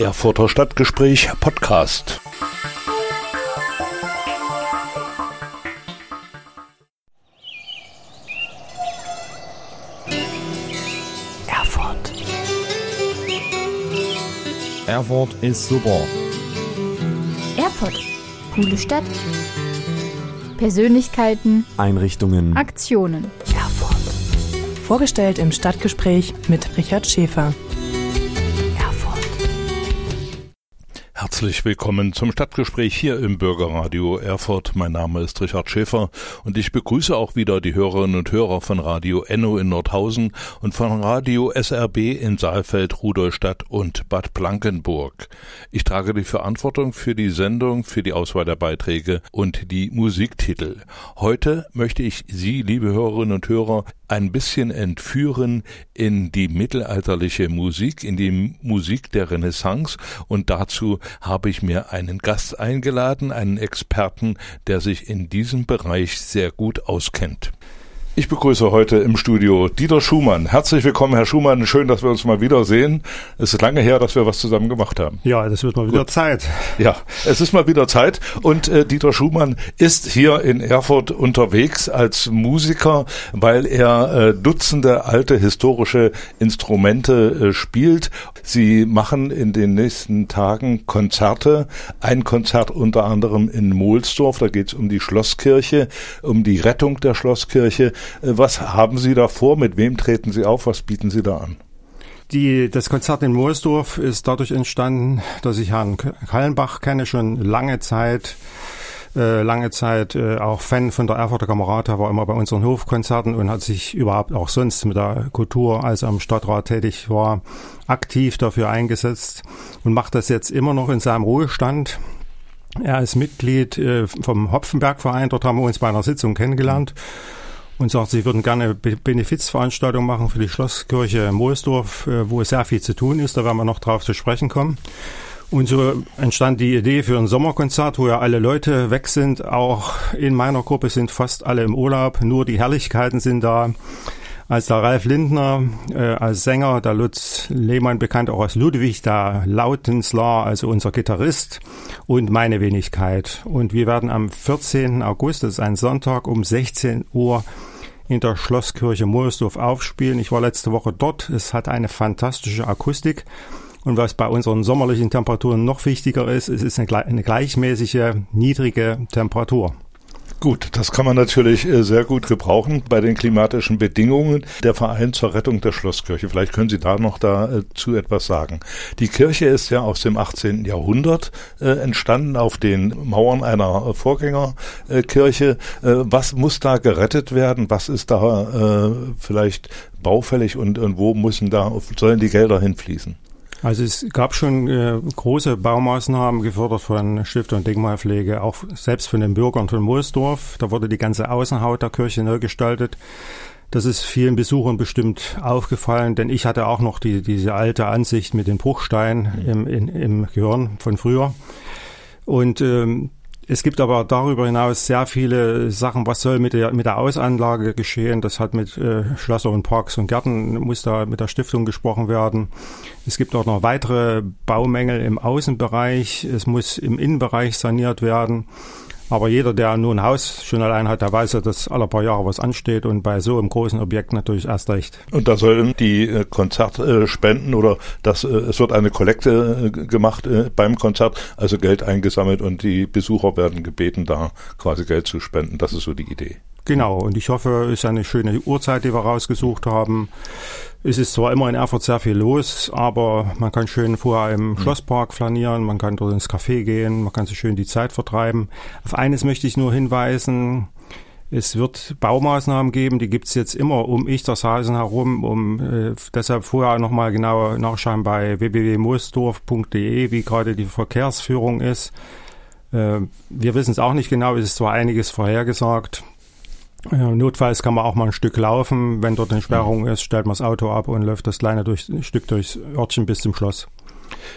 Erfurter Stadtgespräch Podcast. Erfurt. Erfurt ist super. Erfurt. Coole Stadt. Persönlichkeiten, Einrichtungen. Aktionen. Erfurt. Vorgestellt im Stadtgespräch mit Richard Schäfer. Herzlich willkommen zum Stadtgespräch hier im Bürgerradio Erfurt. Mein Name ist Richard Schäfer und ich begrüße auch wieder die Hörerinnen und Hörer von Radio Enno in Nordhausen und von Radio SRB in Saalfeld, Rudolstadt und Bad Blankenburg. Ich trage die Verantwortung für die Sendung, für die Auswahl der Beiträge und die Musiktitel. Heute möchte ich Sie, liebe Hörerinnen und Hörer, ein bisschen entführen in die mittelalterliche Musik, in die Musik der Renaissance und dazu habe ich mir einen Gast eingeladen, einen Experten, der sich in diesem Bereich sehr gut auskennt. Ich begrüße heute im Studio Dieter Schumann. Herzlich willkommen, Herr Schumann. Schön, dass wir uns mal wiedersehen. Es ist lange her, dass wir was zusammen gemacht haben. Ja, das wird mal wieder Gut. Zeit. Ja, es ist mal wieder Zeit und äh, Dieter Schumann ist hier in Erfurt unterwegs als Musiker, weil er äh, Dutzende alte historische Instrumente äh, spielt. Sie machen in den nächsten Tagen Konzerte. Ein Konzert unter anderem in Mohlsdorf, da geht es um die Schlosskirche, um die Rettung der Schlosskirche. Äh, Was haben Sie da vor? Mit wem treten Sie auf? Was bieten Sie da an? Die, das Konzert in Moosdorf ist dadurch entstanden, dass ich Herrn Kallenbach kenne, schon lange Zeit, äh, lange Zeit äh, auch Fan von der Erfurter Kamerata, war immer bei unseren Hofkonzerten und hat sich überhaupt auch sonst mit der Kultur, als er am Stadtrat tätig war, aktiv dafür eingesetzt und macht das jetzt immer noch in seinem Ruhestand. Er ist Mitglied äh, vom Hopfenbergverein, dort haben wir uns bei einer Sitzung kennengelernt und sagt, sie würden gerne Be Benefizveranstaltung machen für die Schlosskirche Moosdorf, äh, wo sehr viel zu tun ist. Da werden wir noch drauf zu sprechen kommen. Und so entstand die Idee für ein Sommerkonzert, wo ja alle Leute weg sind. Auch in meiner Gruppe sind fast alle im Urlaub. Nur die Herrlichkeiten sind da. Als der Ralf Lindner äh, als Sänger, der Lutz Lehmann bekannt auch als Ludwig, der Lautenslar, also unser Gitarrist und meine Wenigkeit. Und wir werden am 14. August, das ist ein Sonntag, um 16 Uhr in der Schlosskirche Moosdorf aufspielen. Ich war letzte Woche dort. Es hat eine fantastische Akustik. Und was bei unseren sommerlichen Temperaturen noch wichtiger ist, es ist eine, eine gleichmäßige, niedrige Temperatur. Gut, das kann man natürlich äh, sehr gut gebrauchen bei den klimatischen Bedingungen. Der Verein zur Rettung der Schlosskirche. Vielleicht können Sie da noch dazu etwas sagen. Die Kirche ist ja aus dem 18. Jahrhundert äh, entstanden auf den Mauern einer Vorgängerkirche. Äh, was muss da gerettet werden? Was ist da äh, vielleicht baufällig und, und wo müssen da sollen die Gelder hinfließen? Also es gab schon äh, große Baumaßnahmen gefördert von Stiftung und Denkmalpflege, auch selbst von den Bürgern von Moosdorf. Da wurde die ganze Außenhaut der Kirche neu gestaltet. Das ist vielen Besuchern bestimmt aufgefallen, denn ich hatte auch noch die, diese alte Ansicht mit den Bruchsteinen im, im Gehirn von früher. Und ähm, es gibt aber darüber hinaus sehr viele Sachen, was soll mit der, mit der Ausanlage geschehen. Das hat mit äh, Schlösser und Parks und Gärten, muss da mit der Stiftung gesprochen werden. Es gibt auch noch weitere Baumängel im Außenbereich. Es muss im Innenbereich saniert werden. Aber jeder, der nur ein Haus schon allein hat, der weiß ja, dass alle paar Jahre was ansteht und bei so einem großen Objekt natürlich erst recht. Und da sollen die äh, Konzertspenden oder das, äh, es wird eine Kollekte äh, gemacht äh, beim Konzert, also Geld eingesammelt und die Besucher werden gebeten, da quasi Geld zu spenden. Das ist so die Idee. Genau, und ich hoffe, es ist eine schöne Uhrzeit, die wir rausgesucht haben. Es ist zwar immer in Erfurt sehr viel los, aber man kann schön vorher im Schlosspark flanieren, man kann dort ins Café gehen, man kann sich schön die Zeit vertreiben. Auf eines möchte ich nur hinweisen, es wird Baumaßnahmen geben, die gibt's jetzt immer um Ichtershausen herum, um äh, deshalb vorher nochmal genau nachschauen bei www.moosdorf.de, wie gerade die Verkehrsführung ist. Äh, wir wissen es auch nicht genau, es ist zwar einiges vorhergesagt. Notfalls kann man auch mal ein Stück laufen. Wenn dort eine Sperrung ist, stellt man das Auto ab und läuft das kleine durch, ein Stück durchs Örtchen bis zum Schloss.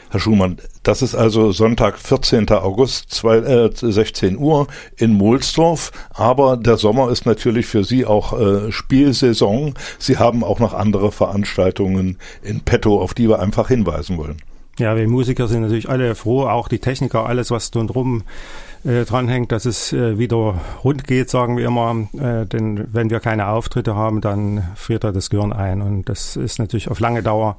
Herr Schumann, das ist also Sonntag, 14. August, zwei, äh, 16 Uhr in Mohlsdorf. Aber der Sommer ist natürlich für Sie auch äh, Spielsaison. Sie haben auch noch andere Veranstaltungen in petto, auf die wir einfach hinweisen wollen. Ja, wir Musiker sind natürlich alle froh, auch die Techniker, alles was drum äh, dranhängt, dass es äh, wieder rund geht, sagen wir immer. Äh, denn wenn wir keine Auftritte haben, dann friert da das Gehirn ein. Und das ist natürlich auf lange Dauer,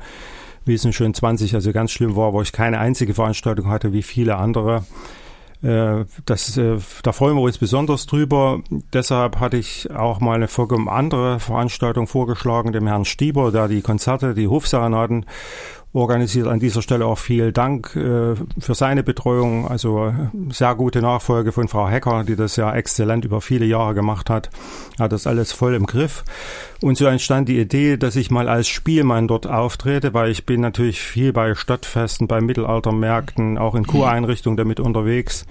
wie es in schön 20 also ganz schlimm war, wo ich keine einzige Veranstaltung hatte, wie viele andere. Äh, das, äh, da freuen wir uns besonders drüber. Deshalb hatte ich auch mal eine vollkommen andere Veranstaltung vorgeschlagen, dem Herrn Stieber, der die Konzerte, die Hofserenaden organisiert. An dieser Stelle auch viel Dank äh, für seine Betreuung. Also sehr gute Nachfolge von Frau Hecker, die das ja exzellent über viele Jahre gemacht hat. Hat das alles voll im Griff. Und so entstand die Idee, dass ich mal als Spielmann dort auftrete, weil ich bin natürlich viel bei Stadtfesten, bei Mittelaltermärkten, auch in Kureinrichtungen damit unterwegs.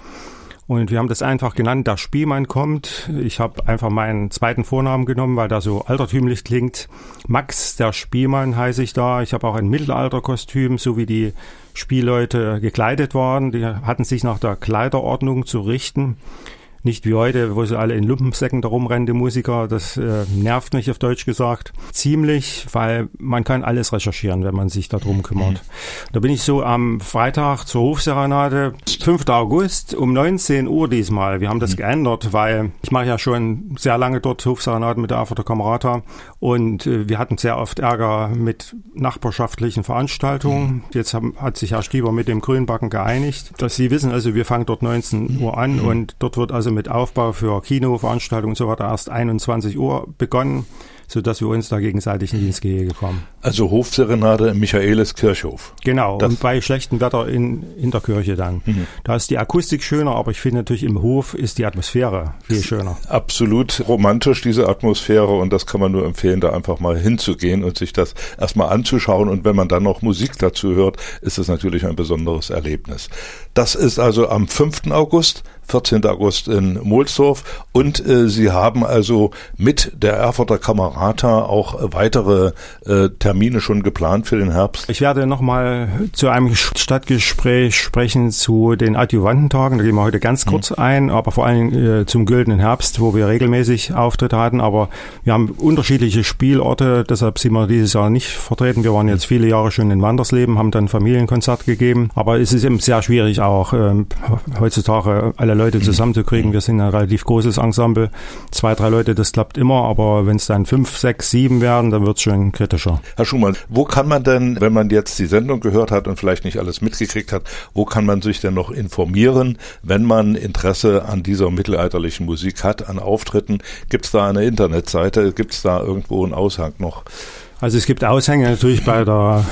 Und wir haben das einfach genannt, der Spielmann kommt. Ich habe einfach meinen zweiten Vornamen genommen, weil der so altertümlich klingt. Max, der Spielmann heiße ich da. Ich habe auch ein Mittelalterkostüm, so wie die Spielleute gekleidet waren. Die hatten sich nach der Kleiderordnung zu richten. Nicht wie heute, wo sie alle in Lumpensäcken da rumrennen, die Musiker. Das äh, nervt mich auf Deutsch gesagt. Ziemlich, weil man kann alles recherchieren, wenn man sich darum kümmert. Mhm. Da bin ich so am Freitag zur Hofserenade, 5. August um 19 Uhr diesmal. Wir haben das mhm. geändert, weil ich mache ja schon sehr lange dort Hofserenaden mit der Erfurter Kamerata und äh, wir hatten sehr oft Ärger mit nachbarschaftlichen Veranstaltungen. Mhm. Jetzt haben, hat sich Herr Stieber mit dem Grünbacken geeinigt, dass Sie wissen, also wir fangen dort 19 Uhr an mhm. und dort wird also mit Aufbau für Kinoveranstaltungen und so weiter erst 21 Uhr begonnen sodass wir uns da gegenseitig nicht ins Gehege kommen. Also Hofserenade im Michaelis Kirchhof. Genau, das und bei schlechtem Wetter in, in der Kirche dann. Mhm. Da ist die Akustik schöner, aber ich finde natürlich im Hof ist die Atmosphäre viel schöner. Absolut romantisch, diese Atmosphäre und das kann man nur empfehlen, da einfach mal hinzugehen und sich das erstmal anzuschauen und wenn man dann noch Musik dazu hört, ist es natürlich ein besonderes Erlebnis. Das ist also am 5. August 14. August in Mohlsdorf. Und äh, Sie haben also mit der Erfurter Kamerata auch weitere äh, Termine schon geplant für den Herbst. Ich werde nochmal zu einem Stadtgespräch sprechen zu den Adjuvantentagen. Da gehen wir heute ganz mhm. kurz mhm. ein, aber vor allem äh, zum Güldenen Herbst, wo wir regelmäßig Auftritte hatten. Aber wir haben unterschiedliche Spielorte, deshalb sind wir dieses Jahr nicht vertreten. Wir waren jetzt viele Jahre schon in Wandersleben, haben dann Familienkonzert gegeben. Aber es ist eben sehr schwierig auch ähm, heutzutage alle Leute zusammenzukriegen. Wir sind ein relativ großes Ensemble. Zwei, drei Leute, das klappt immer, aber wenn es dann fünf, sechs, sieben werden, dann wird es schon kritischer. Herr Schumann, wo kann man denn, wenn man jetzt die Sendung gehört hat und vielleicht nicht alles mitgekriegt hat, wo kann man sich denn noch informieren, wenn man Interesse an dieser mittelalterlichen Musik hat, an Auftritten? Gibt es da eine Internetseite? Gibt es da irgendwo einen Aushang noch? Also es gibt Aushänge natürlich bei der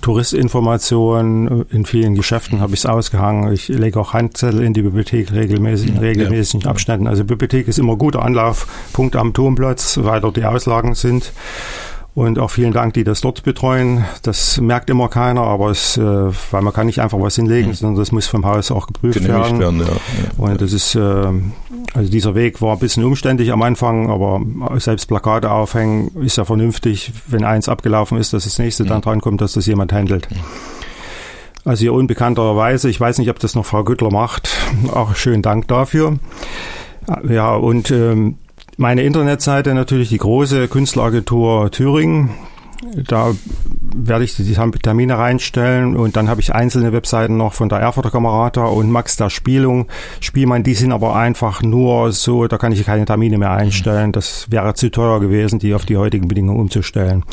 Touristinformation. In vielen Geschäften habe ich es ausgehangen. Ich lege auch Handzettel in die Bibliothek regelmäßig, in regelmäßigen ja. Abständen. Also Bibliothek ist immer guter Anlaufpunkt am Turmplatz, weil dort die Auslagen sind. Und auch vielen Dank, die das dort betreuen. Das merkt immer keiner, aber es, äh, weil man kann nicht einfach was hinlegen, mhm. sondern das muss vom Haus auch geprüft werden. werden ja. Und das ist, äh, also dieser Weg war ein bisschen umständlich am Anfang, aber selbst Plakate aufhängen ist ja vernünftig. Wenn eins abgelaufen ist, dass das nächste mhm. dann drankommt, dass das jemand handelt. Mhm. Also hier unbekannterweise, ich weiß nicht, ob das noch Frau Güttler macht, auch schönen Dank dafür. Ja, und ähm, meine Internetseite natürlich die große Künstleragentur Thüringen. Da werde ich die Termine reinstellen und dann habe ich einzelne Webseiten noch von der Erfurter Kamerata und Max der Spielung. Spielmann, die sind aber einfach nur so, da kann ich keine Termine mehr einstellen. Das wäre zu teuer gewesen, die auf die heutigen Bedingungen umzustellen.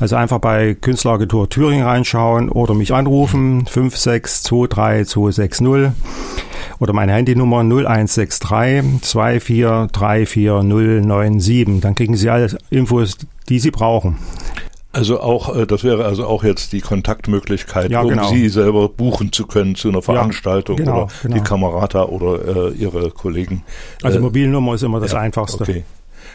Also einfach bei Künstleragentur Thüringen reinschauen oder mich anrufen 5623260 oder meine Handynummer 0163 2434097. Dann kriegen Sie alle Infos, die Sie brauchen. Also auch, äh, das wäre also auch jetzt die Kontaktmöglichkeit, ja, genau. um Sie selber buchen zu können zu einer Veranstaltung ja, genau, oder genau. die Kamerata oder äh, Ihre Kollegen. Also äh, Mobilnummer ist immer das Einfachste. Okay.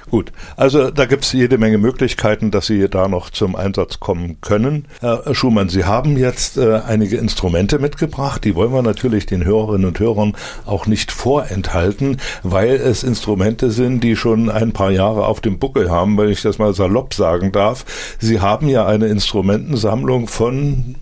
Gut, also da gibt's jede Menge Möglichkeiten, dass Sie da noch zum Einsatz kommen können. Herr Schumann, Sie haben jetzt äh, einige Instrumente mitgebracht, die wollen wir natürlich den Hörerinnen und Hörern auch nicht vorenthalten, weil es Instrumente sind, die schon ein paar Jahre auf dem Buckel haben, wenn ich das mal salopp sagen darf. Sie haben ja eine Instrumentensammlung von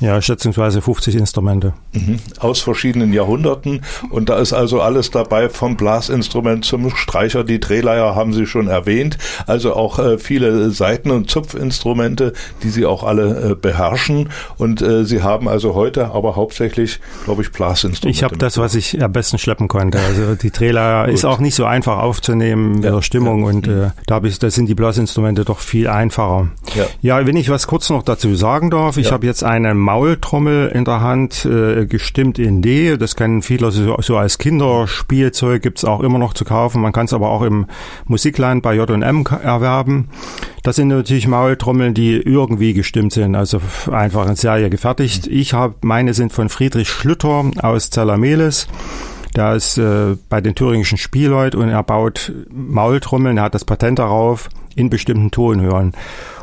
Ja, schätzungsweise 50 Instrumente. Mhm. Aus verschiedenen Jahrhunderten. Und da ist also alles dabei, vom Blasinstrument zum Streicher. Die Drehleier haben Sie schon erwähnt. Also auch äh, viele Seiten- und Zupfinstrumente, die Sie auch alle äh, beherrschen. Und äh, Sie haben also heute aber hauptsächlich, glaube ich, Blasinstrumente. Ich habe das, was ich am besten schleppen konnte. Also die Drehleier ist auch nicht so einfach aufzunehmen mit Ja, der Stimmung ja. und äh, da, hab ich, da sind die Blasinstrumente doch viel einfacher. Ja. Ja, wenn ich was kurz noch dazu sagen darf, ich Ja. habe jetzt eine Maultrommel in der Hand, äh, gestimmt in D. Das kennen viele so, so als Kinderspielzeug, gibt's auch immer noch zu kaufen. Man kann es aber auch im Musikland bei J&M erwerben. Das sind natürlich Maultrommeln, die irgendwie gestimmt sind, also einfach in Serie gefertigt. Ich habe meine sind von Friedrich Schlüter aus Zellermeles. Der ist äh, bei den thüringischen Spielleut und er baut Maultrommeln, er hat das Patent darauf in bestimmten Tonhören.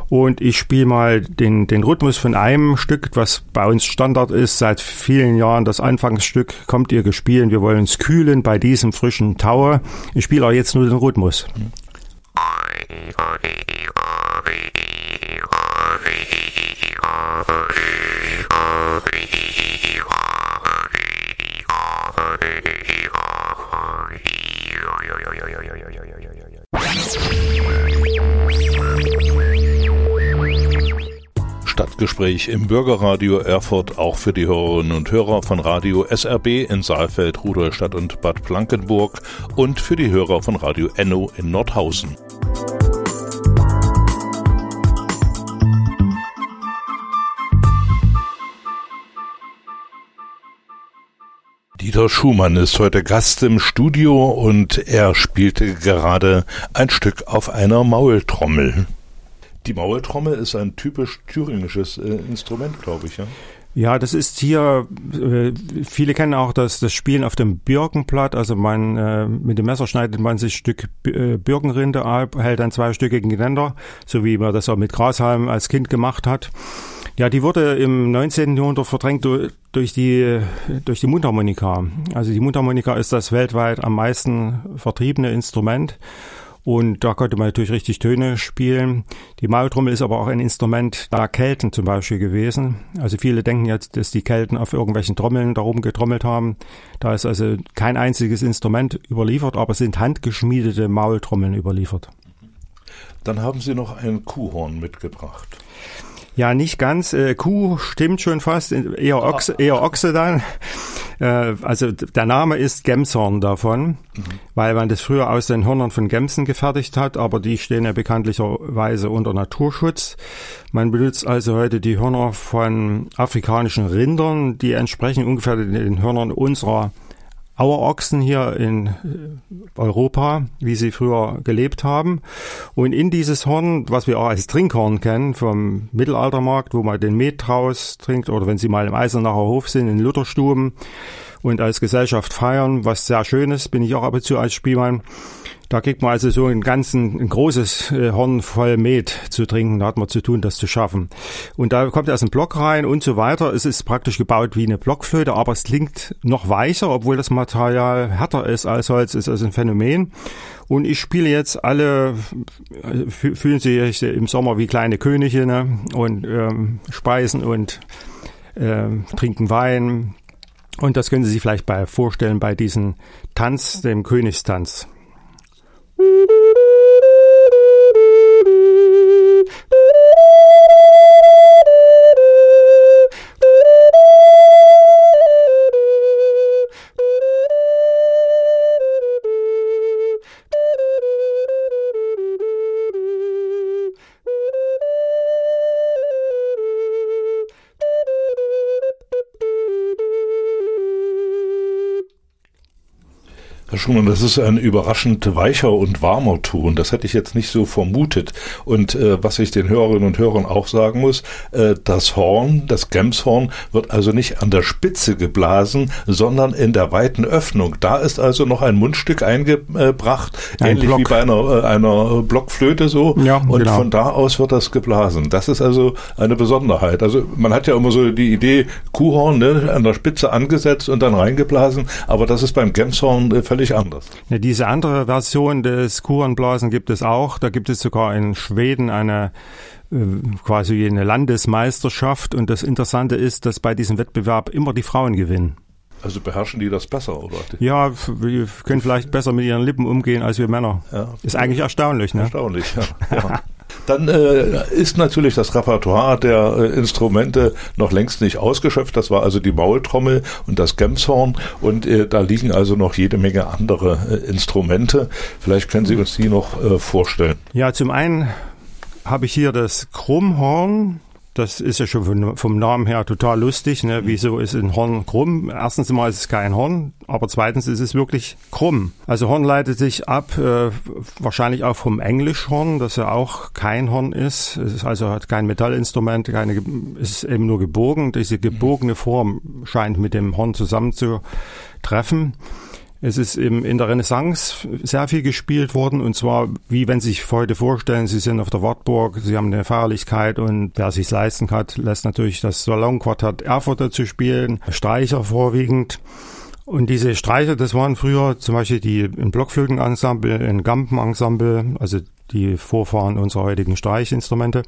Und ich spiele mal den, den Rhythmus von einem Stück, was bei uns Standard ist, seit vielen Jahren. Das Anfangsstück kommt ihr gespielt. Wir wollen uns kühlen bei diesem frischen Taue. Ich spiele auch jetzt nur den Rhythmus. Stadtgespräch im Bürgerradio Erfurt auch für die Hörerinnen und Hörer von Radio SRB in Saalfeld, Rudolstadt und Bad Blankenburg und für die Hörer von Radio Enno in Nordhausen. Dieter Schumann ist heute Gast im Studio und er spielte gerade ein Stück auf einer Maultrommel. Die Maultrommel ist ein typisch thüringisches äh, Instrument, glaube ich, ja. Ja, das ist hier, äh, viele kennen auch das, das Spielen auf dem Birkenblatt. Also man, äh, mit dem Messer schneidet man sich ein Stück äh, Birkenrinde ab, hält dann zweistöckigen Geländer, so wie man das auch mit Grashalm als Kind gemacht hat. Ja, die wurde im 19. Jahrhundert verdrängt du- durch die, durch die Mundharmonika. Also die Mundharmonika ist das weltweit am meisten vertriebene Instrument. Und da konnte man natürlich richtig Töne spielen. Die Maultrommel ist aber auch ein Instrument der Kelten zum Beispiel gewesen. Also viele denken jetzt, dass die Kelten auf irgendwelchen Trommeln darum getrommelt haben. Da ist also kein einziges Instrument überliefert, aber es sind handgeschmiedete Maultrommeln überliefert. Dann haben Sie noch ein Kuhhorn mitgebracht. Ja, nicht ganz. Äh, Kuh stimmt schon fast, eher Ochse, eher Ochse dann. Äh, also der Name ist Gemshorn davon, weil man das früher aus den Hörnern von Gemsen gefertigt hat, aber die stehen ja bekanntlicherweise unter Naturschutz. Man benutzt also heute die Hörner von afrikanischen Rindern, die entsprechen ungefähr den Hörnern unserer Auerochsen hier in äh, Europa, wie sie früher gelebt haben. Und in dieses Horn, was wir auch als Trinkhorn kennen vom Mittelaltermarkt, wo man den Met draus trinkt oder wenn Sie mal im Eisenacher Hof sind, in Lutherstuben und als Gesellschaft feiern, was sehr schön ist, bin ich auch ab und zu als Spielmann. Da kriegt man also so einen ganzen, ein großes äh, Horn voll Met zu trinken. Da hat man zu tun, das zu schaffen. Und da kommt erst ein Block rein und so weiter. Es ist praktisch gebaut wie eine Blockflöte, aber es klingt noch weicher, obwohl das Material härter ist als Holz. Ist also ein Phänomen. Und ich spiele jetzt alle, äh, fü- fühlen sich im Sommer wie kleine Könige ne? und ähm, speisen und ähm, trinken Wein. Und das können Sie sich vielleicht bei vorstellen bei diesem Tanz, dem Königstanz. Beep. Herr Schumann, das ist ein überraschend weicher und warmer Ton. Das hätte ich jetzt nicht so vermutet. Und äh, was ich den Hörerinnen und Hörern auch sagen muss, äh, das Horn, das Gemshorn, wird also nicht an der Spitze geblasen, sondern in der weiten Öffnung. Da ist also noch ein Mundstück eingebracht, Ein ähnlich Block. wie bei einer, äh, einer Blockflöte so. Ja, und genau. von da aus wird das geblasen. Das ist also eine Besonderheit. Also man hat ja immer so die Idee, Kuhhorn ne, an der Spitze angesetzt und dann reingeblasen, aber das ist beim Gemshorn äh, völlig völlig anders. Ja, diese andere Version des Kurenblasen gibt es auch. Da gibt es sogar in Schweden eine äh, quasi eine Landesmeisterschaft. Und das Interessante ist, dass bei diesem Wettbewerb immer die Frauen gewinnen. Also beherrschen die das besser, oder? Ja, wir können vielleicht besser mit ihren Lippen umgehen als wir Männer. Ja. Ist eigentlich erstaunlich, ne? Erstaunlich, ja. ja. Dann äh, ist natürlich das Repertoire der äh, Instrumente noch längst nicht ausgeschöpft. Das war also die Maultrommel und das Gemshorn und äh, da liegen also noch jede Menge andere äh, Instrumente. Vielleicht können Sie uns die noch äh, vorstellen. Ja, zum einen habe ich hier das Krummhorn. Das ist ja schon vom, Namen her total lustig. Ne? Wieso ist ein Horn krumm? Erstens mal ist es kein Horn, aber zweitens ist es wirklich krumm. Also Horn leitet sich ab, äh, wahrscheinlich auch vom Englischhorn, das ja auch kein Horn ist. Es ist also hat kein Metallinstrument, keine, es ist eben nur gebogen. Diese gebogene Form scheint mit dem Horn zusammenzutreffen. Es ist im, in der Renaissance sehr viel gespielt worden und zwar, wie wenn Sie sich heute vorstellen, Sie sind auf der Wartburg, Sie haben eine Feierlichkeit und wer sich leisten kann, lässt natürlich das Salonquartett Erfurt dazu spielen, Streicher vorwiegend. Und diese Streicher, das waren früher zum Beispiel die im Blockflötenensemble, in Gampenensemble, also die Vorfahren unserer heutigen Streichinstrumente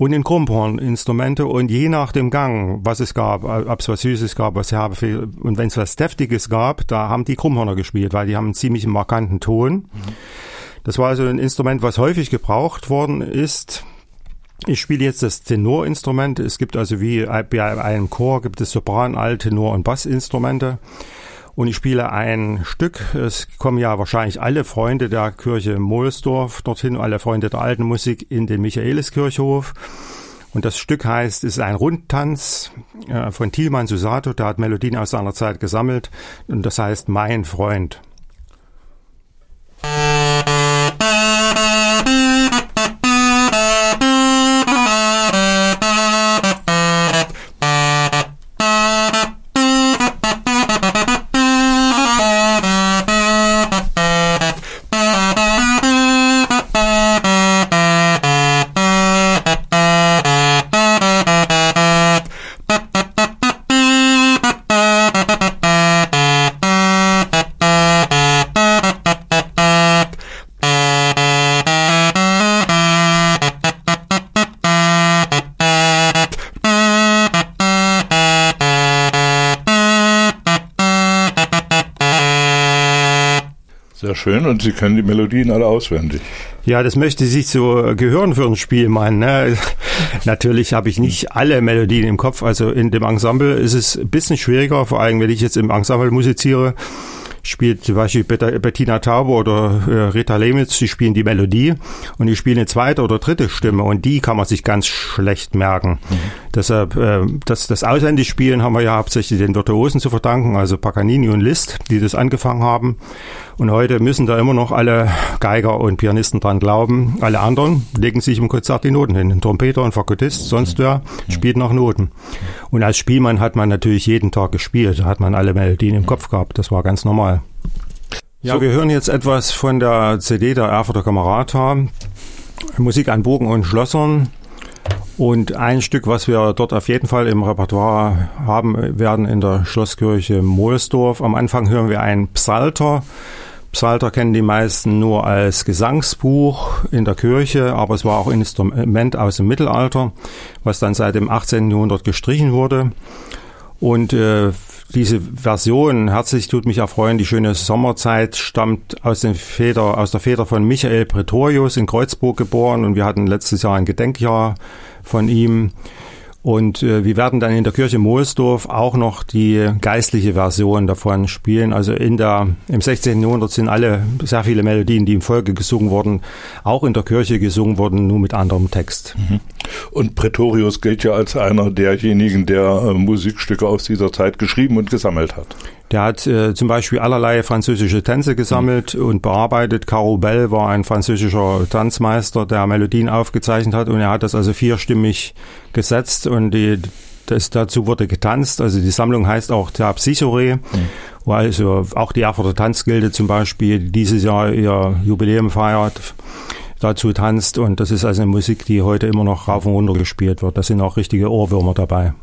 und in Krummhorninstrumente und je nach dem Gang, was es gab, ob es was Süßes gab, was herbe und wenn es was Deftiges gab, da haben die Krummhorner gespielt, weil die haben einen ziemlich markanten Ton. Das war also ein Instrument, was häufig gebraucht worden ist. Ich spiele jetzt das Tenorinstrument. Es gibt also wie bei einem Chor gibt es Sopran, Alt, Tenor und Bassinstrumente. Und ich spiele ein Stück. Es kommen ja wahrscheinlich alle Freunde der Kirche Mohlsdorf dorthin, alle Freunde der alten Musik in den Michaeliskirchhof. Und das Stück heißt, es ist ein Rundtanz äh, von Thielmann Susato, der hat Melodien aus seiner Zeit gesammelt. Und das heißt Mein Freund. Sehr schön und Sie können die Melodien alle auswendig. Ja, das möchte sich so gehören für ein Spiel, mein. Ne? Natürlich habe ich nicht alle Melodien im Kopf. Also in dem Ensemble ist es ein bisschen schwieriger, vor allem wenn ich jetzt im Ensemble musiziere spielt zum Beispiel Bettina Taube oder äh, Rita Lemitz, die spielen die Melodie und die spielen eine zweite oder dritte Stimme und die kann man sich ganz schlecht merken. Mhm. Deshalb, äh, das, das Ausländisch-Spielen haben wir ja hauptsächlich den Virtuosen zu verdanken, also Paganini und Liszt, die das angefangen haben. Und heute müssen da immer noch alle Geiger und Pianisten dran glauben. Alle anderen legen sich im Konzert die Noten hin. Ein Trompeter, ein Fagottist, sonst wer spielt nach Noten. Und als Spielmann hat man natürlich jeden Tag gespielt. Da hat man alle Melodien im Kopf gehabt. Das war ganz normal. Ja, so. wir hören jetzt etwas von der CD der Erfurter Kamerata. Musik an Burgen und Schlossern. Und ein Stück, was wir dort auf jeden Fall im Repertoire haben werden in der Schlosskirche Mohlsdorf. Am Anfang hören wir einen Psalter. Psalter kennen die meisten nur als Gesangsbuch in der Kirche, aber es war auch ein Instrument aus dem Mittelalter, was dann seit dem 18. Jahrhundert gestrichen wurde. Und äh, diese Version, herzlich tut mich erfreuen, die schöne Sommerzeit, stammt aus, den Feder, aus der Feder von Michael Pretorius in Kreuzburg geboren und wir hatten letztes Jahr ein Gedenkjahr von ihm. Und äh, wir werden dann in der Kirche Mohlsdorf auch noch die geistliche Version davon spielen. Also in der, im 16. Jahrhundert sind alle, sehr viele Melodien, die im Volke gesungen wurden, auch in der Kirche gesungen wurden, nur mit anderem Text. Mhm. Und Pretorius gilt ja als einer derjenigen, der äh, Musikstücke aus dieser Zeit geschrieben und gesammelt hat. Der hat äh, zum Beispiel allerlei französische Tänze gesammelt mhm. und bearbeitet. Caro Bell war ein französischer Tanzmeister, der Melodien aufgezeichnet hat und er hat das also vierstimmig gesetzt und die, das, dazu wurde getanzt. Also die Sammlung heißt auch Terpsichore, mhm. wo also auch die Erfurter Tanzgilde zum Beispiel dieses Jahr ihr Jubiläum feiert dazu tanzt und das ist also eine Musik, die heute immer noch rauf und runter gespielt wird. Da sind auch richtige Ohrwürmer dabei.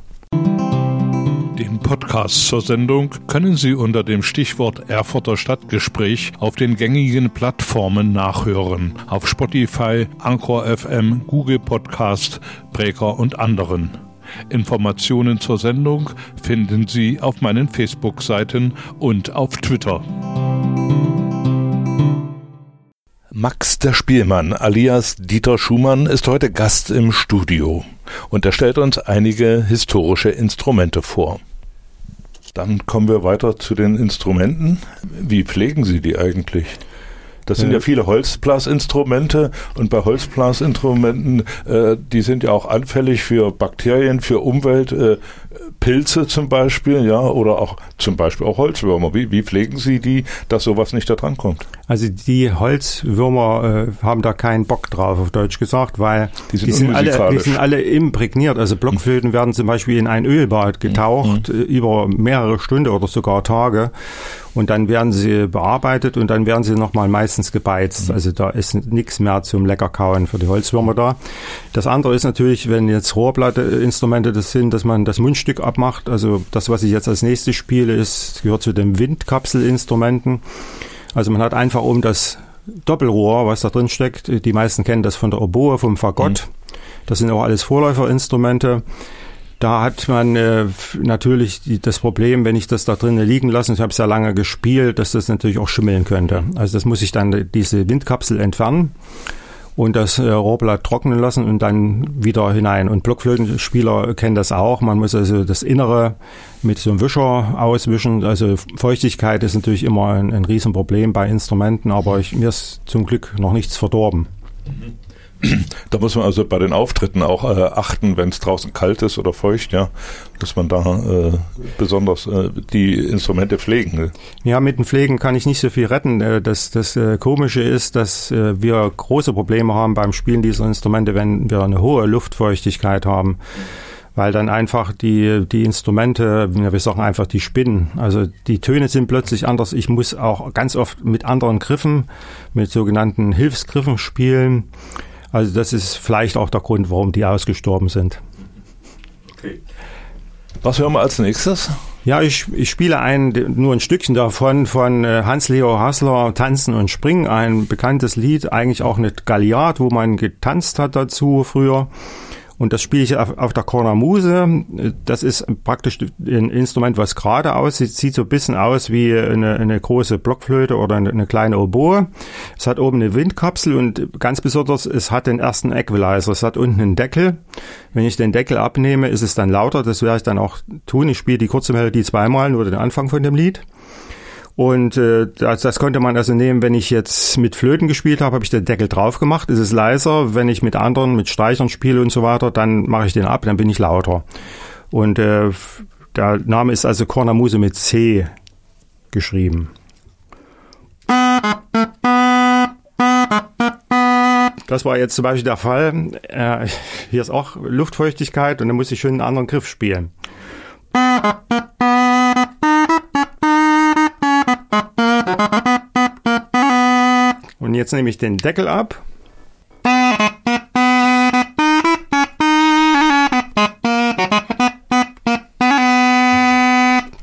Podcasts zur Sendung können Sie unter dem Stichwort Erfurter Stadtgespräch auf den gängigen Plattformen nachhören. Auf Spotify, Anchor FM, Google Podcast, Breaker und anderen. Informationen zur Sendung finden Sie auf meinen Facebook-Seiten und auf Twitter. Max der Spielmann alias Dieter Schumann ist heute Gast im Studio und er stellt uns einige historische Instrumente vor. Dann kommen wir weiter zu den Instrumenten. Wie pflegen Sie die eigentlich? Das sind ja viele Holzblasinstrumente und bei Holzblasinstrumenten, äh, die sind ja auch anfällig für Bakterien, für Umwelt, äh, Pilze zum Beispiel, ja, oder auch zum Beispiel auch Holzwürmer. Wie, wie pflegen Sie die, dass sowas nicht da dran kommt? Also die Holzwürmer äh, haben da keinen Bock drauf, auf Deutsch gesagt, weil Die sind die sind, alle, die sind alle imprägniert. Also Blockflöten werden zum Beispiel in ein Ölbad getaucht, äh, über mehrere Stunden oder sogar Tage. Und dann werden sie bearbeitet und dann werden sie nochmal meistens gebeizt. Also da ist nichts mehr zum Leckerkauen für die Holzwürmer da. Das andere ist natürlich, wenn jetzt Rohrplatte-Instrumente das sind, dass man das Mundstück abmacht. Also das, was ich jetzt als nächstes spiele, ist, gehört zu den Windkapselinstrumenten. Also man hat einfach um das Doppelrohr, was da drin steckt, die meisten kennen das von der Oboe, vom Fagott. Das sind auch alles Vorläuferinstrumente. Da hat man äh, natürlich die, das Problem, wenn ich das da drinnen liegen lasse, ich habe es ja lange gespielt, dass das natürlich auch schimmeln könnte. Also das muss ich dann diese Windkapsel entfernen und das äh, Rohrblatt trocknen lassen und dann wieder hinein. Und Blockflötenspieler kennen das auch. Man muss also das Innere mit so einem Wischer auswischen. Also Feuchtigkeit ist natürlich immer ein, ein Riesenproblem bei Instrumenten, aber ich, mir ist zum Glück noch nichts verdorben. Da muss man also bei den Auftritten auch äh, achten, wenn es draußen kalt ist oder feucht, ja, dass man da äh, besonders äh, die Instrumente pflegen. Ne? Ja, mit dem Pflegen kann ich nicht so viel retten. Äh, Das, das äh, Komische ist, dass äh, wir große Probleme haben beim Spielen dieser Instrumente, wenn wir eine hohe Luftfeuchtigkeit haben. Weil dann einfach die, die Instrumente, wir sagen einfach die Spinnen. Also die Töne sind plötzlich anders. Ich muss auch ganz oft mit anderen Griffen, mit sogenannten Hilfsgriffen spielen. Also das ist vielleicht auch der Grund, warum die ausgestorben sind. Was hören wir als nächstes? Ja, ich, ich spiele ein, nur ein Stückchen davon von äh, Hans-Leo Hassler, Tanzen und Springen, ein bekanntes Lied, eigentlich auch eine Galliard, wo man getanzt hat dazu früher. Und das spiele ich auf, auf der Kornamuse. Das ist praktisch ein Instrument, was gerade aussieht. Sieht so ein bisschen aus wie eine, eine große Blockflöte oder eine, eine kleine Oboe. Es hat oben eine Windkapsel und ganz besonders, es hat den ersten Equalizer. Es hat unten einen Deckel. Wenn ich den Deckel abnehme, ist es dann lauter. Das werde ich dann auch tun. Ich spiele die kurze Melodie zweimal, nur den Anfang von dem Lied. Und äh, das, das konnte man also nehmen, wenn ich jetzt mit Flöten gespielt habe, habe ich den Deckel drauf gemacht, ist es leiser. Wenn ich mit anderen, mit Streichern spiele und so weiter, dann mache ich den ab, dann bin ich lauter. Und äh, der Name ist also Cornamuse mit C geschrieben. Das war jetzt zum Beispiel der Fall. Äh, hier ist auch Luftfeuchtigkeit und dann muss ich schön einen anderen Griff spielen. Jetzt nehme ich den Deckel ab.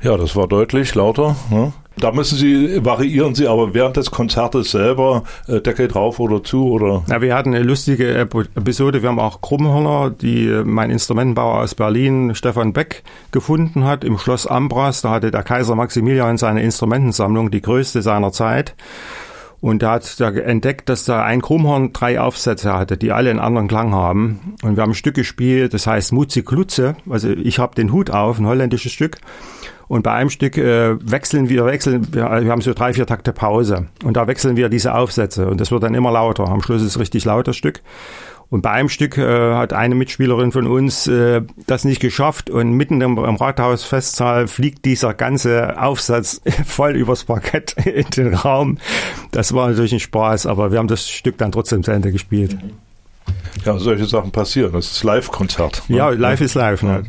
Ja, das war deutlich lauter. Ne? Da müssen Sie, variieren Sie aber während des Konzertes selber äh, Deckel drauf oder zu oder Ja, wir hatten eine lustige Episode. Wir haben auch Krummhörner, die äh, mein Instrumentenbauer aus Berlin, Stefan Beck, gefunden hat im Schloss Ambras. Da hatte der Kaiser Maximilian seine Instrumentensammlung, die größte seiner Zeit. Und da hat da entdeckt, dass da ein Krummhorn drei Aufsätze hatte, die alle einen anderen Klang haben. Und wir haben ein Stück gespielt, das heißt Muziklutze. Also ich habe den Hut auf, ein holländisches Stück. Und bei einem Stück äh, wechseln wir, wechseln wir, wir haben so drei, vier Takte Pause. Und da wechseln wir diese Aufsätze. Und das wird dann immer lauter. Am Schluss ist es richtig lauter Stück. Und bei einem Stück äh, hat eine Mitspielerin von uns äh, das nicht geschafft und mitten im, im Rathausfestsaal fliegt dieser ganze Aufsatz voll übers Parkett in den Raum. Das war natürlich ein Spaß, aber wir haben das Stück dann trotzdem zu Ende gespielt. ja, solche Sachen passieren. Das ist Live-Konzert. ne? Ja, live ist live. Ne?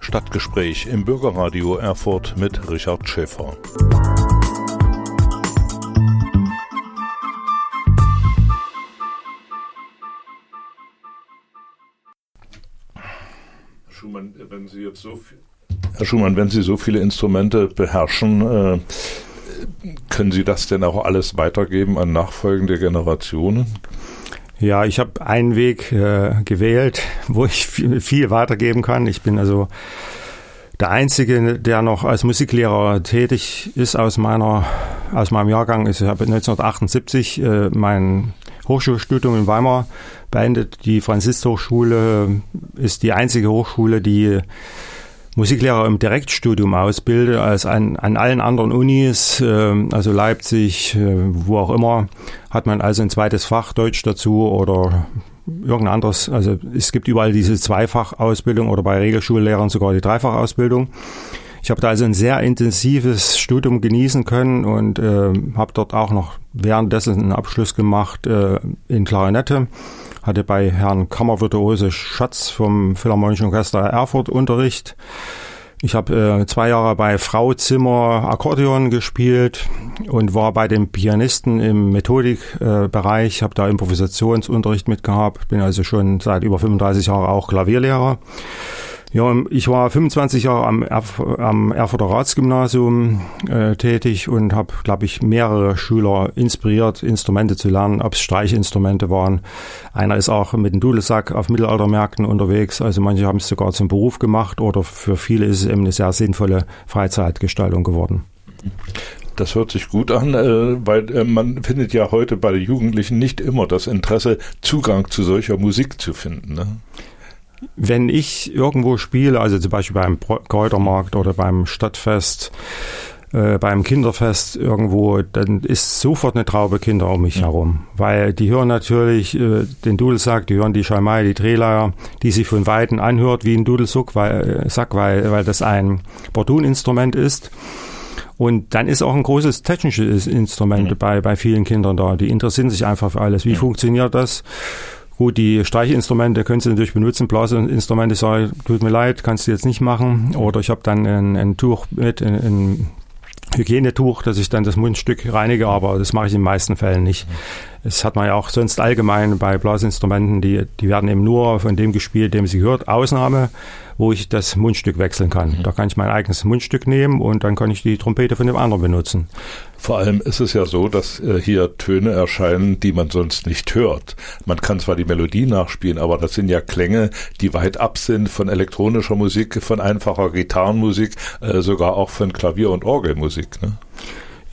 Stadtgespräch im Bürgerradio Erfurt mit Richard Schäfer. Schumann, wenn Sie jetzt so viel, Herr Schumann, wenn Sie so viele Instrumente beherrschen, äh, können Sie das denn auch alles weitergeben an nachfolgende Generationen? Ja, ich habe einen Weg äh, gewählt, wo ich viel, viel weitergeben kann. Ich bin also der Einzige, der noch als Musiklehrer tätig ist aus meiner aus meinem Jahrgang. Ich habe 1978 äh, mein Hochschulstudium in Weimar beendet. Die Franzist-Hochschule ist die einzige Hochschule, die Musiklehrer im Direktstudium ausbildet, als an, an allen anderen Unis, äh, also Leipzig, äh, wo auch immer, hat man also ein zweites Fach Deutsch dazu oder irgendein anderes. Also es gibt überall diese Zweifachausbildung oder bei Regelschullehrern sogar die Dreifachausbildung. Ich habe da also ein sehr intensives Studium genießen können und äh, habe dort auch noch währenddessen einen Abschluss gemacht äh, in Klarinette hatte bei Herrn Kammervirtuose Schatz vom Philharmonischen Orchester Erfurt Unterricht. Ich habe äh, zwei Jahre bei Frau Zimmer Akkordeon gespielt und war bei den Pianisten im Methodikbereich, äh, habe da Improvisationsunterricht mitgehabt, bin also schon seit über 35 Jahren auch Klavierlehrer. Ja, ich war 25 Jahre am, Erf am Erfurter Ratsgymnasium äh, tätig und habe, glaube ich, mehrere Schüler inspiriert, Instrumente zu lernen, ob es Streichinstrumente waren. Einer ist auch mit dem Dudelsack auf Mittelaltermärkten unterwegs. Also manche haben es sogar zum Beruf gemacht oder für viele ist es eben eine sehr sinnvolle Freizeitgestaltung geworden. Das hört sich gut an, äh, weil äh, man findet ja heute bei den Jugendlichen nicht immer das Interesse, Zugang zu solcher Musik zu finden. Ne? Wenn ich irgendwo spiele, also zum Beispiel beim Kräutermarkt oder beim Stadtfest, äh, beim Kinderfest irgendwo, dann ist sofort eine Traube Kinder um mich ja. herum. Weil die hören natürlich äh, den Dudelsack, die hören die Schalmei, die Drehleier, die sich von Weitem anhört wie ein Dudelsack, weil, äh, Sack, weil, weil das ein Bordun-Instrument ist. Und dann ist auch ein großes technisches Instrument mhm. bei, bei vielen Kindern da. Die interessieren sich einfach für alles. Wie mhm. funktioniert das? Gut, die Streichinstrumente können Sie natürlich benutzen. Blasinstrumente sage tut mir leid, kannst du jetzt nicht machen. Oder ich habe dann ein, ein Tuch mit, ein, ein Hygienetuch, dass ich dann das Mundstück reinige, aber das mache ich in den meisten Fällen nicht. Das hat man ja auch sonst allgemein bei Blasinstrumenten, die, die werden eben nur von dem gespielt, dem sie gehört. Ausnahme wo ich das Mundstück wechseln kann. Mhm. Da kann ich mein eigenes Mundstück nehmen und dann kann ich die Trompete von dem anderen benutzen. Vor allem ist es ja so, dass äh, hier Töne erscheinen, die man sonst nicht hört. Man kann zwar die Melodie nachspielen, aber das sind ja Klänge, die weit ab sind von elektronischer Musik, von einfacher Gitarrenmusik, äh, sogar auch von Klavier- und Orgelmusik. Ne?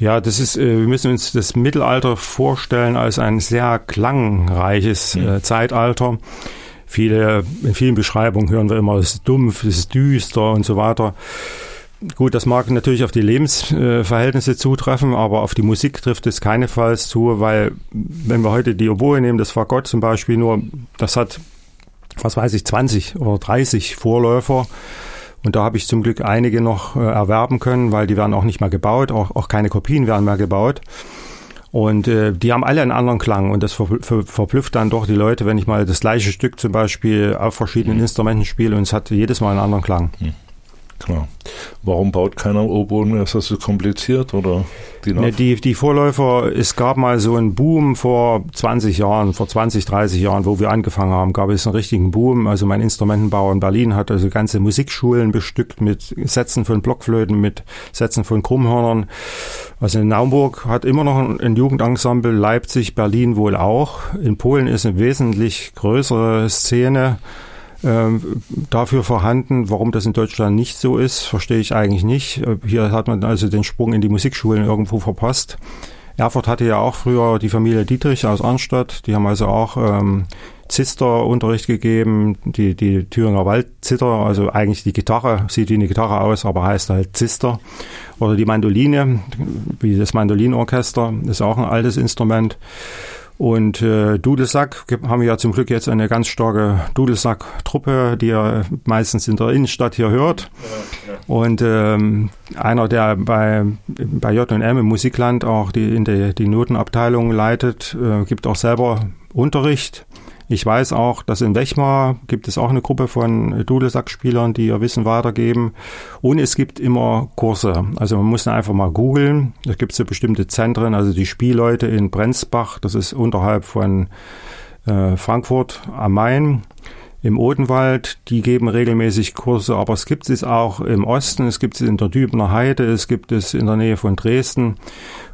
Ja, das ist, äh, wir müssen uns das Mittelalter vorstellen als ein sehr klangreiches mhm. Zeitalter. Viele, in vielen Beschreibungen hören wir immer, es ist dumpf, es ist düster und so weiter. Gut, das mag natürlich auf die Lebensverhältnisse zutreffen, aber auf die Musik trifft es keinesfalls zu, weil wenn wir heute die Oboe nehmen, das Fagott zum Beispiel nur, das hat, was weiß ich, 20 oder 30 Vorläufer. Und da habe ich zum Glück einige noch äh, erwerben können, weil die werden auch nicht mehr gebaut, auch, auch keine Kopien werden mehr gebaut. Und äh, die haben alle einen anderen Klang und das ver ver verblüfft dann doch die Leute, wenn ich mal das gleiche Stück zum Beispiel auf verschiedenen mhm. Instrumenten spiele und es hat jedes Mal einen anderen Klang. Mhm. Klar. Warum baut keiner Oboen mehr? Ist das so kompliziert oder? Die, ne, die, die Vorläufer, es gab mal so einen Boom vor 20 Jahren, vor 20, 30 Jahren, wo wir angefangen haben, gab es einen richtigen Boom. Also mein Instrumentenbauer in Berlin hat also ganze Musikschulen bestückt mit Sätzen von Blockflöten, mit Sätzen von Krummhörnern. Also in Naumburg hat immer noch ein Jugendensemble, Leipzig, Berlin wohl auch. In Polen ist eine wesentlich größere Szene dafür vorhanden. Warum das in Deutschland nicht so ist, verstehe ich eigentlich nicht. Äh, hier hat man also den Sprung in die Musikschulen irgendwo verpasst. Erfurt hatte ja auch früher die Familie Dietrich aus Arnstadt. Die haben also auch ähm, Zister-Unterricht gegeben, die, die Thüringer Waldzitter, also eigentlich die Gitarre, sieht wie eine Gitarre aus, aber heißt halt Zister. Oder die Mandoline, wie das Mandolinorchester, ist auch ein altes Instrument. Und äh, Dudelsack haben wir ja zum Glück jetzt eine ganz starke Dudelsack-Truppe, die ihr meistens in der Innenstadt hier hört. Ja, ja. Und ähm, einer, der bei, bei J&M im Musikland auch die, in die, die Notenabteilung leitet, äh, gibt auch selber Unterricht. Ich weiß auch, dass in Wechmar gibt es auch eine Gruppe von Dudelsack-Spielern, die ihr Wissen weitergeben. Und es gibt immer Kurse. Also man muss einfach mal googeln. Da gibt es so bestimmte Zentren, also die Spielleute in Brenzbach, das ist unterhalb von äh, Frankfurt am Main. Im Odenwald, die geben regelmäßig Kurse, aber es gibt es auch im Osten, es gibt es in der Dübener Heide, es gibt es in der Nähe von Dresden.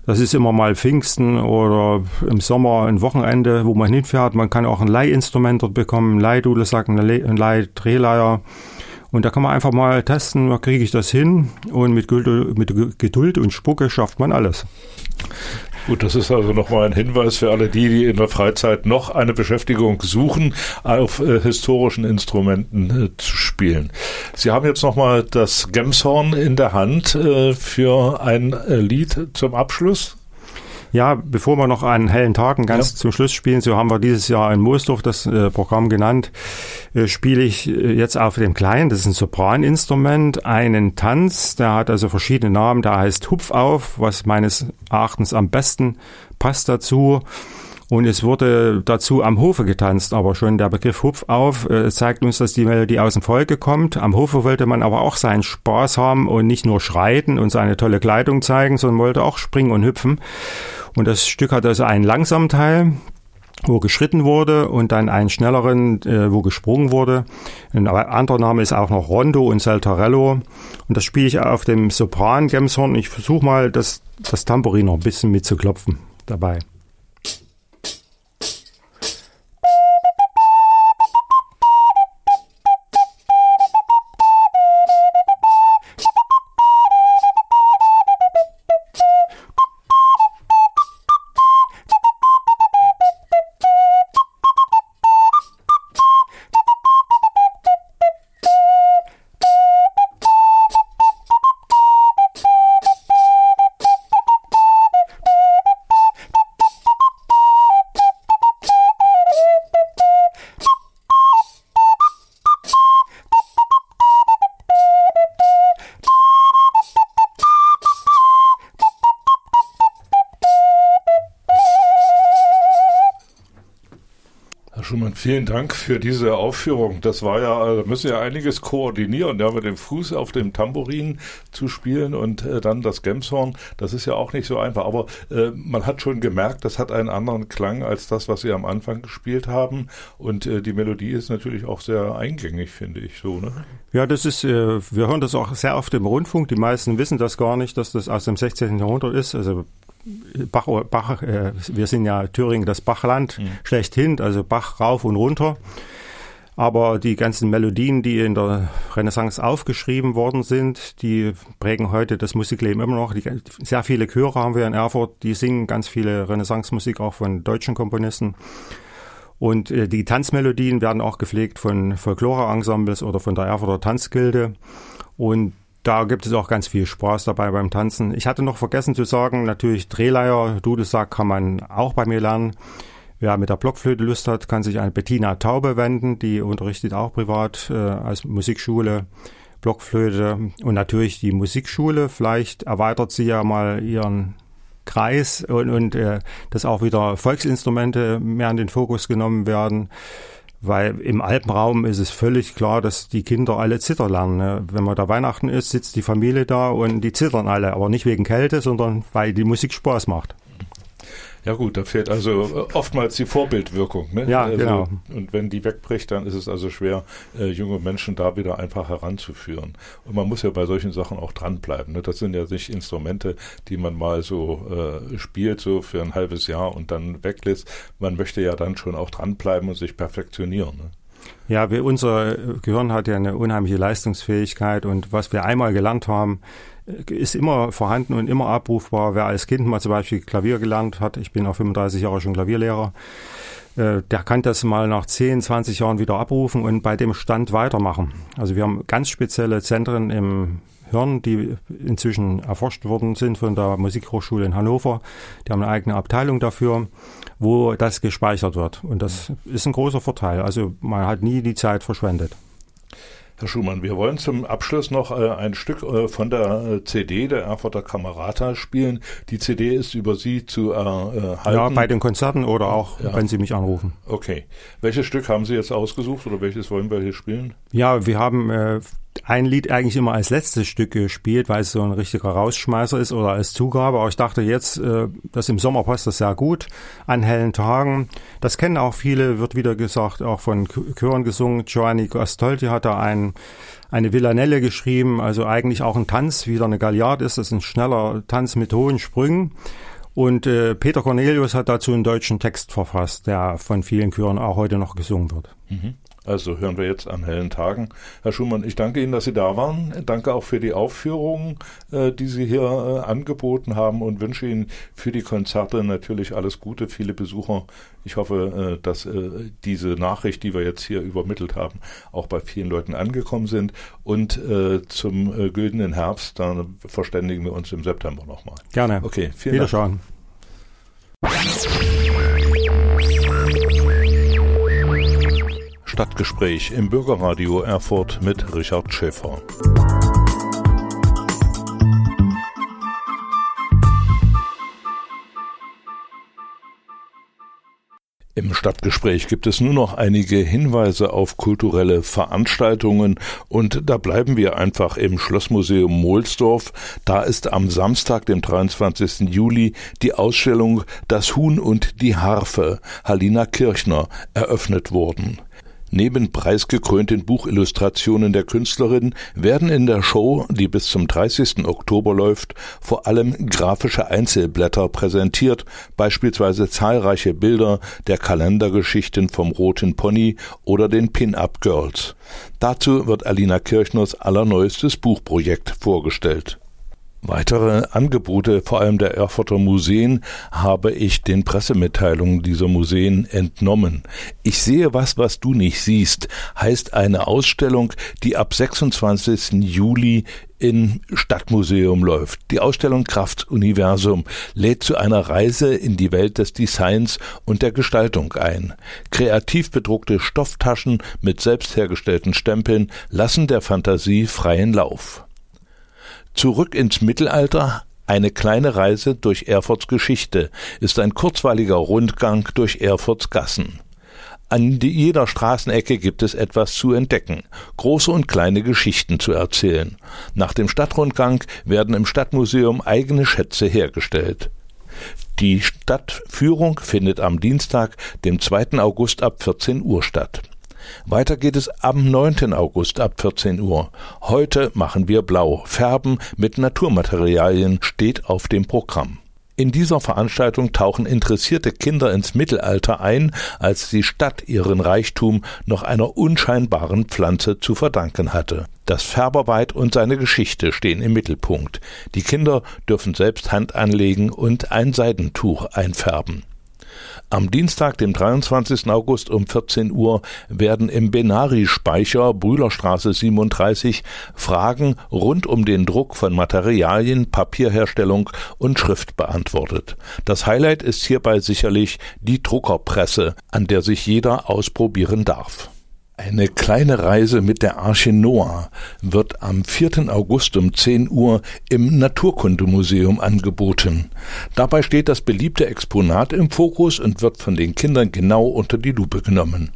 Das ist immer mal Pfingsten oder im Sommer ein Wochenende, wo man hinfährt. Man kann auch ein Leihinstrument dort bekommen, ein Leihdudelsack, ein Leih-Drehleier. Und da kann man einfach mal testen, kriege ich das hin? Und mit Geduld und Spucke schafft man alles. Gut, das ist also nochmal ein Hinweis für alle die, die in der Freizeit noch eine Beschäftigung suchen, auf äh, historischen Instrumenten äh, zu spielen. Sie haben jetzt nochmal das Gemshorn in der Hand äh, für ein äh, Lied zum Abschluss. Ja, bevor wir noch einen hellen Tagen ganz ja. zum Schluss spielen, so haben wir dieses Jahr in Moosdorf das äh, Programm genannt, äh, spiele ich äh, jetzt auf dem Kleinen, das ist ein Sopraninstrument, einen Tanz, der hat also verschiedene Namen, der heißt Hupf auf, was meines Erachtens am besten passt dazu. Und es wurde dazu am Hofe getanzt, aber schon der Begriff Hupf auf äh, zeigt uns, dass die Melodie aus dem Volke kommt. Am Hofe wollte man aber auch seinen Spaß haben und nicht nur schreiten und seine tolle Kleidung zeigen, sondern wollte auch springen und hüpfen. Und das Stück hat also einen langsamen Teil, wo geschritten wurde und dann einen schnelleren, äh, wo gesprungen wurde. Ein anderer Name ist auch noch Rondo und Saltarello. Und das spiele ich auf dem Sopran Gemshorn. Ich versuche mal, das, das Tambourin noch ein bisschen mitzuklopfen dabei. Vielen Dank für diese Aufführung. Das war ja, da müssen ja einiges koordinieren, ja, mit dem Fuß auf dem Tambourin zu spielen und äh, dann das Gemshorn. Das ist ja auch nicht so einfach. Aber äh, man hat schon gemerkt, das hat einen anderen Klang als das, was Sie am Anfang gespielt haben. Und äh, die Melodie ist natürlich auch sehr eingängig, finde ich so. Ne? Ja, das ist, äh, wir hören das auch sehr oft im Rundfunk. Die meisten wissen das gar nicht, dass das aus dem 16. Jahrhundert ist. Also Bach, Bach äh, wir sind ja Thüringen das Bachland mhm. schlechthin, also Bach rauf und runter. Aber die ganzen Melodien, die in der Renaissance aufgeschrieben worden sind, die prägen heute das Musikleben immer noch. Die, sehr viele Chöre haben wir in Erfurt, die singen ganz viele Renaissance-Musik auch von deutschen Komponisten. Und äh, die Tanzmelodien werden auch gepflegt von Folklore-Ensembles oder von der Erfurter Tanzgilde. Und da gibt es auch ganz viel Spaß dabei beim Tanzen. Ich hatte noch vergessen zu sagen, natürlich Drehleier, Dudelsack kann man auch bei mir lernen. Wer mit der Blockflöte Lust hat, kann sich an Bettina Taube wenden. Die unterrichtet auch privat äh, als Musikschule Blockflöte. Und natürlich die Musikschule. Vielleicht erweitert sie ja mal ihren Kreis und, und äh, dass auch wieder Volksinstrumente mehr in den Fokus genommen werden. Weil im Alpenraum ist es völlig klar, dass die Kinder alle zittern lernen. Ne? Wenn man da Weihnachten ist, sitzt die Familie da und die zittern alle. Aber nicht wegen Kälte, sondern weil die Musik Spaß macht. Ja gut, da fehlt also äh, oftmals die Vorbildwirkung. Ne? Ja, also, genau. Und wenn die wegbricht, dann ist es also schwer, äh, junge Menschen da wieder einfach heranzuführen. Und man muss ja bei solchen Sachen auch dranbleiben. Ne? Das sind ja nicht Instrumente, die man mal so äh, spielt, so für ein halbes Jahr und dann weglässt. Man möchte ja dann schon auch dranbleiben und sich perfektionieren. Ne? Ja, wir, unser Gehirn hat ja eine unheimliche Leistungsfähigkeit und was wir einmal gelernt haben, ist immer vorhanden und immer abrufbar. Wer als Kind mal zum Beispiel Klavier gelernt hat, ich bin auch 35 Jahre schon Klavierlehrer, äh, der kann das mal nach 10, 20 Jahren wieder abrufen und bei dem Stand weitermachen. Also wir haben ganz spezielle Zentren im Hirn, die inzwischen erforscht worden sind von der Musikhochschule in Hannover. Die haben eine eigene Abteilung dafür, wo das gespeichert wird. Und das ist ein großer Vorteil. Also man hat nie die Zeit verschwendet. Herr Schumann, wir wollen zum Abschluss noch äh, ein Stück äh, von der äh, CD der Erfurter Kamerata spielen. Die CD ist über Sie zu erhalten. Ja, bei den Konzerten oder auch, ja. wenn Sie mich anrufen. Okay. Welches Stück haben Sie jetzt ausgesucht oder welches wollen wir hier spielen? Ja, wir haben ein Lied eigentlich immer als letztes Stück gespielt, weil es so ein richtiger Rausschmeißer ist oder als Zugabe. Aber ich dachte jetzt, äh, das im Sommer passt das sehr gut an hellen Tagen. Das kennen auch viele, wird wieder gesagt, auch von Chören gesungen. Giovanni Gastolti hat da ein, eine Villanelle geschrieben, also eigentlich auch ein Tanz, wieder eine Galliard ist. Das ist ein schneller Tanz mit hohen Sprüngen. Und äh, Peter Cornelius hat dazu einen deutschen Text verfasst, der von vielen Chören auch heute noch gesungen wird. Mhm. Also hören wir jetzt an hellen Tagen. Herr Schumann, ich danke Ihnen, dass Sie da waren. Danke auch für die Aufführungen, äh, die Sie hier äh, angeboten haben und wünsche Ihnen für die Konzerte natürlich alles Gute, viele Besucher. Ich hoffe, äh, dass diese Nachricht, die wir jetzt hier übermittelt haben, auch bei vielen Leuten angekommen sind. Und zum güldenen Herbst, dann verständigen wir uns im September nochmal. Gerne. Okay, vielen Wiederschauen. Dank. Stadtgespräch im Bürgerradio Erfurt mit Richard Schäfer. Im Stadtgespräch gibt es nur noch einige Hinweise auf kulturelle Veranstaltungen und da bleiben wir einfach im Schlossmuseum Mohlsdorf. Da ist am Samstag, dem 23. Juli, die Ausstellung Das Huhn und die Harfe Halina Kirchner eröffnet worden. Neben preisgekrönten Buchillustrationen der Künstlerin werden in der Show, die bis zum 30. Oktober läuft, vor allem grafische Einzelblätter präsentiert, beispielsweise zahlreiche Bilder der Kalendergeschichten vom Roten Pony oder den Pin-Up Girls. Dazu wird Alina Kirchners allerneuestes Buchprojekt vorgestellt. Weitere Angebote, vor allem der Erfurter Museen, habe ich den Pressemitteilungen dieser Museen entnommen. Ich sehe was, was du nicht siehst, heißt eine Ausstellung, die ab 26. Juli im Stadtmuseum läuft. Die Ausstellung Kraft Universum lädt zu einer Reise in die Welt des Designs und der Gestaltung ein. Kreativ bedruckte Stofftaschen mit selbst hergestellten Stempeln lassen der Fantasie freien Lauf. Zurück ins Mittelalter eine kleine Reise durch Erfurts Geschichte ist ein kurzweiliger Rundgang durch Erfurts Gassen. An jeder Straßenecke gibt es etwas zu entdecken, große und kleine Geschichten zu erzählen. Nach dem Stadtrundgang werden im Stadtmuseum eigene Schätze hergestellt. Die Stadtführung findet am Dienstag, dem 2. August ab 14 Uhr statt. Weiter geht es am 9. August ab 14 Uhr. Heute machen wir blau. Färben mit Naturmaterialien steht auf dem Programm. In dieser Veranstaltung tauchen interessierte Kinder ins Mittelalter ein, als die Stadt ihren Reichtum noch einer unscheinbaren Pflanze zu verdanken hatte. Das Färberweid und seine Geschichte stehen im Mittelpunkt. Die Kinder dürfen selbst Hand anlegen und ein Seidentuch einfärben. Am Dienstag, dem 23. August um 14 Uhr werden im Benari-Speicher Brühlerstraße 37 Fragen rund um den Druck von Materialien, Papierherstellung und Schrift beantwortet. Das Highlight ist hierbei sicherlich die Druckerpresse, an der sich jeder ausprobieren darf. Eine kleine Reise mit der Arche Noah wird am 4. August um 10 Uhr im Naturkundemuseum angeboten. Dabei steht das beliebte Exponat im Fokus und wird von den Kindern genau unter die Lupe genommen.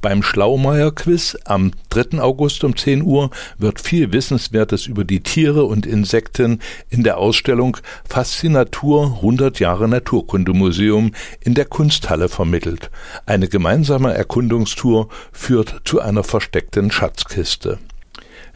Beim Schlaumeier-Quiz am 3. August um 10 Uhr wird viel Wissenswertes über die Tiere und Insekten in der Ausstellung Faszinatur 100 Jahre Naturkundemuseum in der Kunsthalle vermittelt. Eine gemeinsame Erkundungstour führt zu einer versteckten Schatzkiste.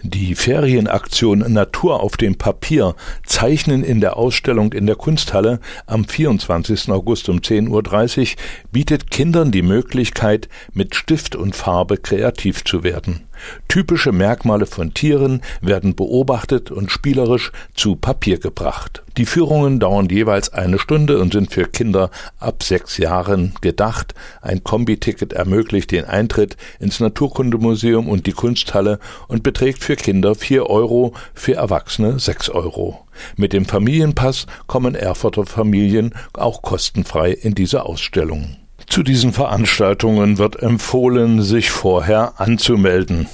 Die Ferienaktion Natur auf dem Papier Zeichnen in der Ausstellung in der Kunsthalle am 24. August um 10.30 Uhr bietet Kindern die Möglichkeit, mit Stift und Farbe kreativ zu werden. Typische Merkmale von Tieren werden beobachtet und spielerisch zu Papier gebracht. Die Führungen dauern jeweils eine Stunde und sind für Kinder ab sechs Jahren gedacht. Ein Kombiticket ermöglicht den Eintritt ins Naturkundemuseum und die Kunsthalle und beträgt für Kinder vier Euro, für Erwachsene sechs Euro. Mit dem Familienpass kommen Erfurter Familien auch kostenfrei in diese Ausstellung. Zu diesen Veranstaltungen wird empfohlen, sich vorher anzumelden.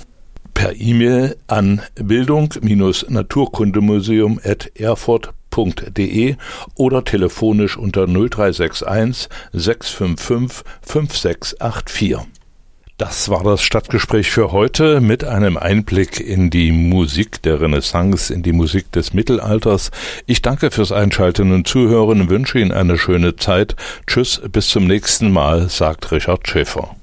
Per E-Mail an bildung-naturkundemuseum.erfurt.de oder telefonisch unter 0361 655 5684. Das war das Stadtgespräch für heute mit einem Einblick in die Musik der Renaissance, in die Musik des Mittelalters. Ich danke fürs Einschalten und Zuhören wünsche Ihnen eine schöne Zeit. Tschüss, bis zum nächsten Mal, sagt Richard Schäfer.